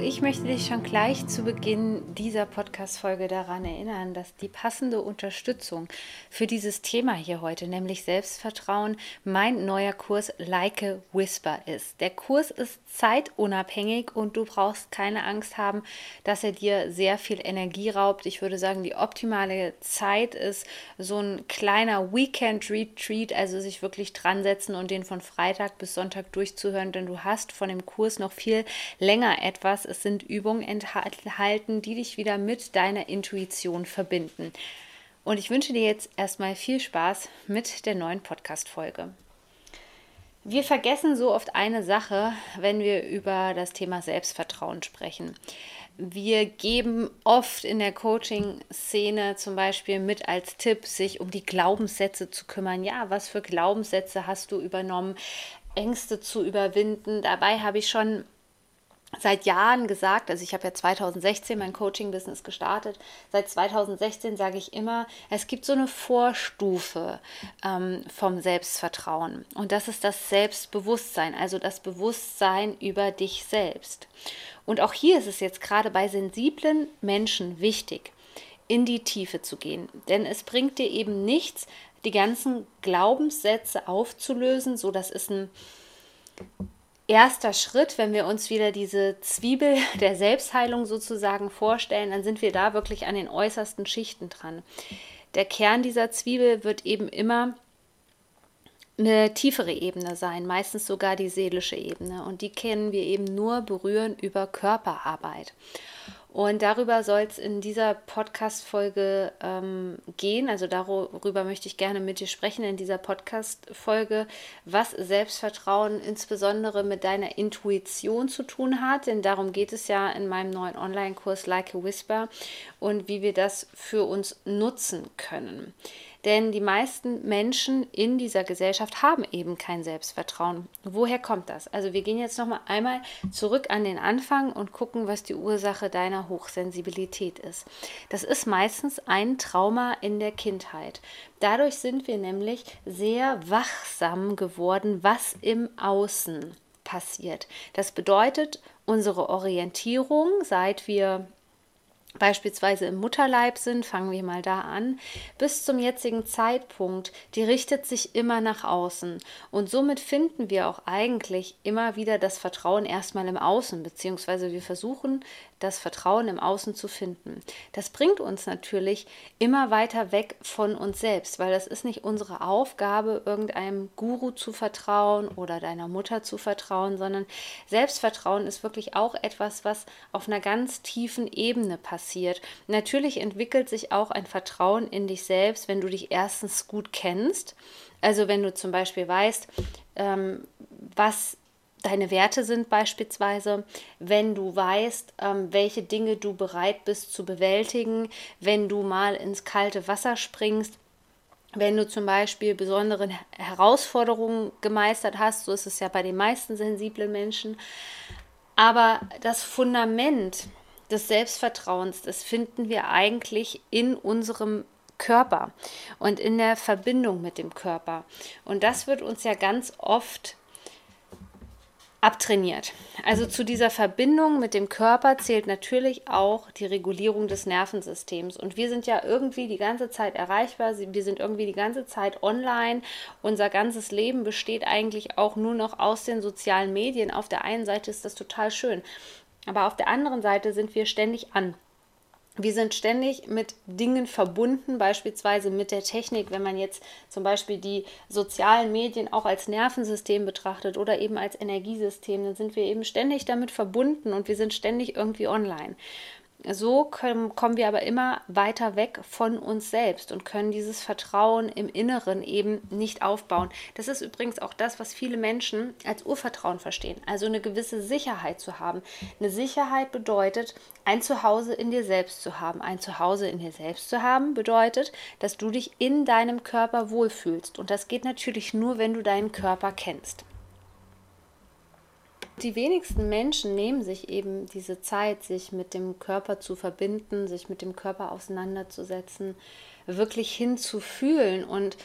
Ich möchte dich schon gleich zu Beginn dieser Podcast-Folge daran erinnern, dass die passende Unterstützung für dieses Thema hier heute, nämlich Selbstvertrauen, mein neuer Kurs Like a Whisper ist. Der Kurs ist zeitunabhängig und du brauchst keine Angst haben, dass er dir sehr viel Energie raubt. Ich würde sagen, die optimale Zeit ist so ein kleiner Weekend-Retreat, also sich wirklich dran setzen und den von Freitag bis Sonntag durchzuhören, denn du hast von dem Kurs noch viel länger etwas. Es sind Übungen enthalten, die dich wieder mit deiner Intuition verbinden. Und ich wünsche dir jetzt erstmal viel Spaß mit der neuen Podcast-Folge. Wir vergessen so oft eine Sache, wenn wir über das Thema Selbstvertrauen sprechen. Wir geben oft in der Coaching-Szene zum Beispiel mit als Tipp, sich um die Glaubenssätze zu kümmern. Ja, was für Glaubenssätze hast du übernommen? Ängste zu überwinden. Dabei habe ich schon seit Jahren gesagt, also ich habe ja 2016 mein Coaching-Business gestartet, seit 2016 sage ich immer, es gibt so eine Vorstufe ähm, vom Selbstvertrauen und das ist das Selbstbewusstsein, also das Bewusstsein über dich selbst. Und auch hier ist es jetzt gerade bei sensiblen Menschen wichtig, in die Tiefe zu gehen, denn es bringt dir eben nichts, die ganzen Glaubenssätze aufzulösen, so das ist ein erster Schritt, wenn wir uns wieder diese Zwiebel der Selbstheilung sozusagen vorstellen, dann sind wir da wirklich an den äußersten Schichten dran. Der Kern dieser Zwiebel wird eben immer eine tiefere Ebene sein, meistens sogar die seelische Ebene. Und die kennen wir eben nur berühren über Körperarbeit. Und darüber soll es in dieser Podcast-Folge ähm, gehen. Also darüber möchte ich gerne mit dir sprechen in dieser Podcast-Folge, was Selbstvertrauen insbesondere mit deiner Intuition zu tun hat. Denn darum geht es ja in meinem neuen Online-Kurs Like a Whisper und wie wir das für uns nutzen können. Denn die meisten Menschen in dieser Gesellschaft haben eben kein Selbstvertrauen. Woher kommt das? Also wir gehen jetzt noch mal einmal zurück an den Anfang und gucken, was die Ursache deiner Hochsensibilität ist. Das ist meistens ein Trauma in der Kindheit. Dadurch sind wir nämlich sehr wachsam geworden, was im Außen passiert. Das bedeutet, unsere Orientierung, seit wir beispielsweise im Mutterleib sind, fangen wir mal da an, bis zum jetzigen Zeitpunkt, die richtet sich immer nach außen. Und somit finden wir auch eigentlich immer wieder das Vertrauen erstmal im Außen, beziehungsweise wir versuchen das Vertrauen im Außen zu finden. Das bringt uns natürlich immer weiter weg von uns selbst, weil das ist nicht unsere Aufgabe, irgendeinem Guru zu vertrauen oder deiner Mutter zu vertrauen, sondern Selbstvertrauen ist wirklich auch etwas, was auf einer ganz tiefen Ebene passiert. Natürlich entwickelt sich auch ein Vertrauen in dich selbst, wenn du dich erstens gut kennst. Also wenn du zum Beispiel weißt, ähm, was deine Werte sind beispielsweise, wenn du weißt, ähm, welche Dinge du bereit bist zu bewältigen, wenn du mal ins kalte Wasser springst, wenn du zum Beispiel besondere Herausforderungen gemeistert hast, so ist es ja bei den meisten sensiblen Menschen. Aber das Fundament des Selbstvertrauens, das finden wir eigentlich in unserem Körper und in der Verbindung mit dem Körper. Und das wird uns ja ganz oft abtrainiert. Also zu dieser Verbindung mit dem Körper zählt natürlich auch die Regulierung des Nervensystems. Und wir sind ja irgendwie die ganze Zeit erreichbar, wir sind irgendwie die ganze Zeit online. Unser ganzes Leben besteht eigentlich auch nur noch aus den sozialen Medien. Auf der einen Seite ist das total schön, aber auf der anderen Seite sind wir ständig an. Wir sind ständig mit Dingen verbunden, beispielsweise mit der Technik, wenn man jetzt zum Beispiel die sozialen Medien auch als Nervensystem betrachtet oder eben als Energiesystem, dann sind wir eben ständig damit verbunden und wir sind ständig irgendwie online. So können, kommen wir aber immer weiter weg von uns selbst und können dieses Vertrauen im Inneren eben nicht aufbauen. Das ist übrigens auch das, was viele Menschen als Urvertrauen verstehen. Also eine gewisse Sicherheit zu haben. Eine Sicherheit bedeutet, ein Zuhause in dir selbst zu haben. Ein Zuhause in dir selbst zu haben bedeutet, dass du dich in deinem Körper wohlfühlst. Und das geht natürlich nur, wenn du deinen Körper kennst. Die wenigsten Menschen nehmen sich eben diese Zeit, sich mit dem Körper zu verbinden, sich mit dem Körper auseinanderzusetzen, wirklich hinzufühlen. Und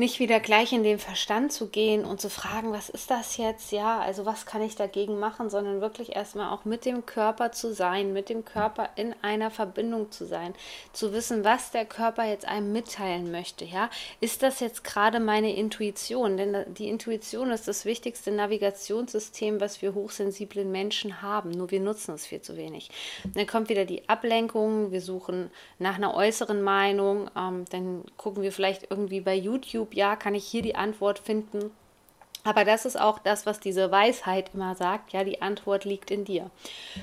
nicht wieder gleich in den Verstand zu gehen und zu fragen, was ist das jetzt? Ja, also was kann ich dagegen machen, sondern wirklich erstmal auch mit dem Körper zu sein, mit dem Körper in einer Verbindung zu sein, zu wissen, was der Körper jetzt einem mitteilen möchte. Ja, ist das jetzt gerade meine Intuition? Denn die Intuition ist das wichtigste Navigationssystem, was wir hochsensiblen Menschen haben. Nur wir nutzen es viel zu wenig. Dann kommt wieder die Ablenkung. Wir suchen nach einer äußeren Meinung. Ähm, dann gucken wir vielleicht irgendwie bei YouTube ja, kann ich hier die Antwort finden. Aber das ist auch das, was diese Weisheit immer sagt, ja, die Antwort liegt in dir.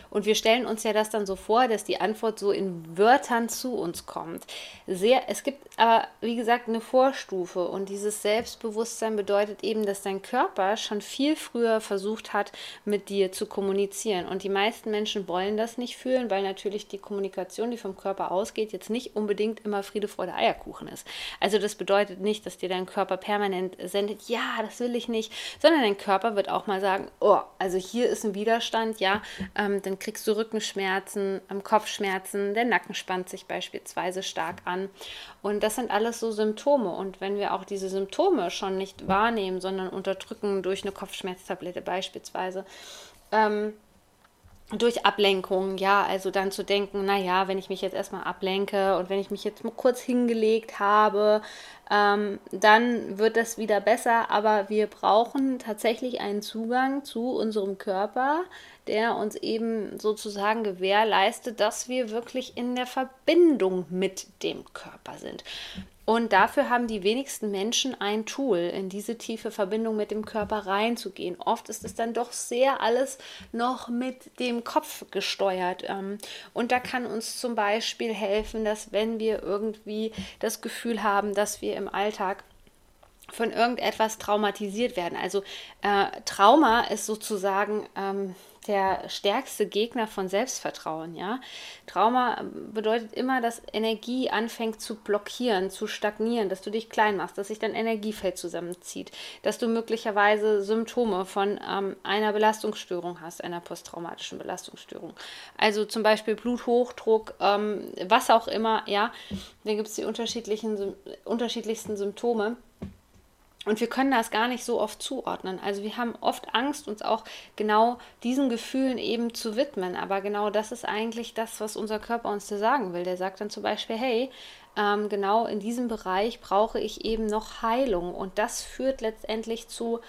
Und wir stellen uns ja das dann so vor, dass die Antwort so in Wörtern zu uns kommt. Sehr, es gibt aber, wie gesagt, eine Vorstufe und dieses Selbstbewusstsein bedeutet eben, dass dein Körper schon viel früher versucht hat, mit dir zu kommunizieren. Und die meisten Menschen wollen das nicht fühlen, weil natürlich die Kommunikation, die vom Körper ausgeht, jetzt nicht unbedingt immer Friede, Freude, Eierkuchen ist. Also das bedeutet nicht, dass dir dein Körper permanent sendet, ja, das will ich nicht nicht, sondern dein Körper wird auch mal sagen, oh, also hier ist ein Widerstand, ja, ähm, dann kriegst du Rückenschmerzen, Kopfschmerzen, der Nacken spannt sich beispielsweise stark an. Und das sind alles so Symptome. Und wenn wir auch diese Symptome schon nicht wahrnehmen, sondern unterdrücken durch eine Kopfschmerztablette beispielsweise, ähm, durch Ablenkung, ja, also dann zu denken, naja, wenn ich mich jetzt erstmal ablenke und wenn ich mich jetzt mal kurz hingelegt habe, ähm, dann wird das wieder besser. Aber wir brauchen tatsächlich einen Zugang zu unserem Körper, der uns eben sozusagen gewährleistet, dass wir wirklich in der Verbindung mit dem Körper sind. Und dafür haben die wenigsten Menschen ein Tool, in diese tiefe Verbindung mit dem Körper reinzugehen. Oft ist es dann doch sehr alles noch mit dem Kopf gesteuert. Ähm, und da kann uns zum Beispiel helfen, dass wenn wir irgendwie das Gefühl haben, dass wir im Alltag von irgendetwas traumatisiert werden. Also äh, Trauma ist sozusagen ähm, der stärkste Gegner von Selbstvertrauen, ja. Trauma bedeutet immer, dass Energie anfängt zu blockieren, zu stagnieren, dass du dich klein machst, dass sich dein Energiefeld zusammenzieht, dass du möglicherweise Symptome von ähm, einer Belastungsstörung hast, einer posttraumatischen Belastungsstörung. Also zum Beispiel Bluthochdruck, ähm, was auch immer, ja. Da gibt es die unterschiedlichen, unterschiedlichsten Symptome. Und wir können das gar nicht so oft zuordnen. Also wir haben oft Angst, uns auch genau diesen Gefühlen eben zu widmen. Aber genau das ist eigentlich das, was unser Körper uns da sagen will. Der sagt dann zum Beispiel, hey, ähm, genau in diesem Bereich brauche ich eben noch Heilung. Und das führt letztendlich zu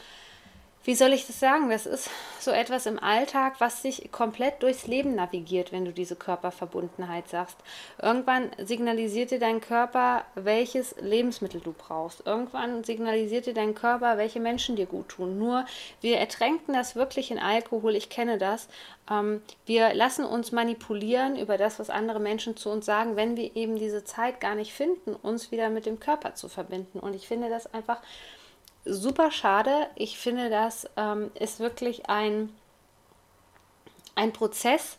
wie soll ich das sagen? Das ist so etwas im Alltag, was sich komplett durchs Leben navigiert, wenn du diese Körperverbundenheit sagst. Irgendwann signalisiert dir dein Körper, welches Lebensmittel du brauchst. Irgendwann signalisiert dir dein Körper, welche Menschen dir gut tun. Nur wir ertränken das wirklich in Alkohol. Ich kenne das. Ähm, wir lassen uns manipulieren über das, was andere Menschen zu uns sagen, wenn wir eben diese Zeit gar nicht finden, uns wieder mit dem Körper zu verbinden. Und ich finde das einfach super schade. Ich finde, das ähm, ist wirklich ein, ein Prozess,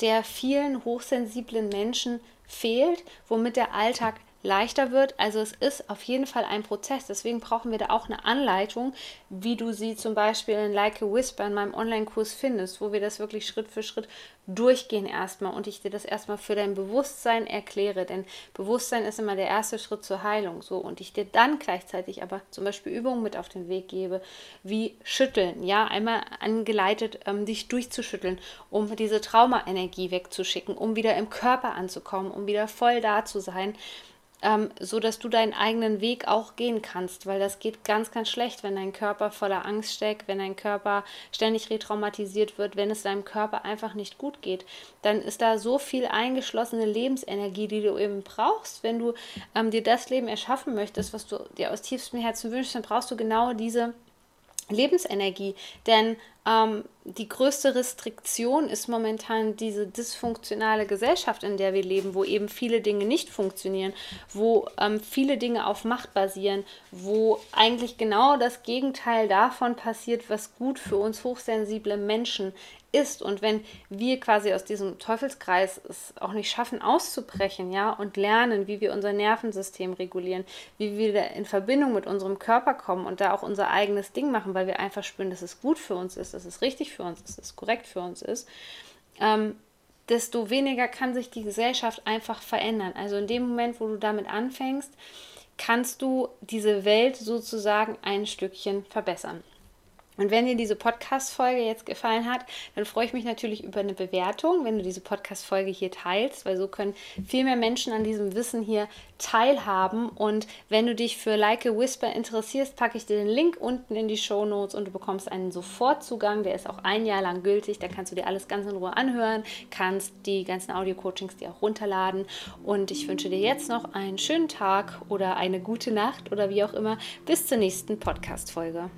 der vielen hochsensiblen Menschen fehlt, womit der Alltag leichter wird. Also es ist auf jeden Fall ein Prozess. Deswegen brauchen wir da auch eine Anleitung, wie du sie zum Beispiel in Like a Whisper in meinem Online-Kurs findest, wo wir das wirklich Schritt für Schritt durchgehen erstmal und ich dir das erstmal für dein Bewusstsein erkläre. Denn Bewusstsein ist immer der erste Schritt zur Heilung. So und ich dir dann gleichzeitig aber zum Beispiel Übungen mit auf den Weg gebe, wie Schütteln. Ja, einmal angeleitet, ähm, dich durchzuschütteln, um diese Traumaenergie wegzuschicken, um wieder im Körper anzukommen, um wieder voll da zu sein ähm, so dass du deinen eigenen Weg auch gehen kannst, weil das geht ganz, ganz schlecht, wenn dein Körper voller Angst steckt, wenn dein Körper ständig retraumatisiert wird, wenn es deinem Körper einfach nicht gut geht. Dann ist da so viel eingeschlossene Lebensenergie, die du eben brauchst, wenn du ähm, dir das Leben erschaffen möchtest, was du dir aus tiefstem Herzen wünschst, dann brauchst du genau diese Lebensenergie. Denn ähm, die größte Restriktion ist momentan diese dysfunktionale Gesellschaft, in der wir leben, wo eben viele Dinge nicht funktionieren, wo ähm, viele Dinge auf Macht basieren, wo eigentlich genau das Gegenteil davon passiert, was gut für uns hochsensible Menschen ist. Und wenn wir quasi aus diesem Teufelskreis es auch nicht schaffen, auszubrechen, ja, und lernen, wie wir unser Nervensystem regulieren, wie wir wieder in Verbindung mit unserem Körper kommen und da auch unser eigenes Ding machen, weil wir einfach spüren, dass es gut für uns ist, dass es richtig für uns ist, dass es korrekt für uns ist, ähm, desto weniger kann sich die Gesellschaft einfach verändern. Also in dem Moment, wo du damit anfängst, kannst du diese Welt sozusagen ein Stückchen verbessern. Und wenn dir diese Podcast-Folge jetzt gefallen hat, dann freue ich mich natürlich über eine Bewertung, wenn du diese Podcast-Folge hier teilst, weil so können viel mehr Menschen an diesem Wissen hier teilhaben. Und wenn du dich für Like a Whisper interessierst, packe ich dir den Link unten in die Show Notes und du bekommst einen Sofortzugang. Der ist auch ein Jahr lang gültig. Da kannst du dir alles ganz in Ruhe anhören, kannst die ganzen Audio-Coachings dir auch runterladen. Und ich wünsche dir jetzt noch einen schönen Tag oder eine gute Nacht oder wie auch immer. Bis zur nächsten Podcast-Folge.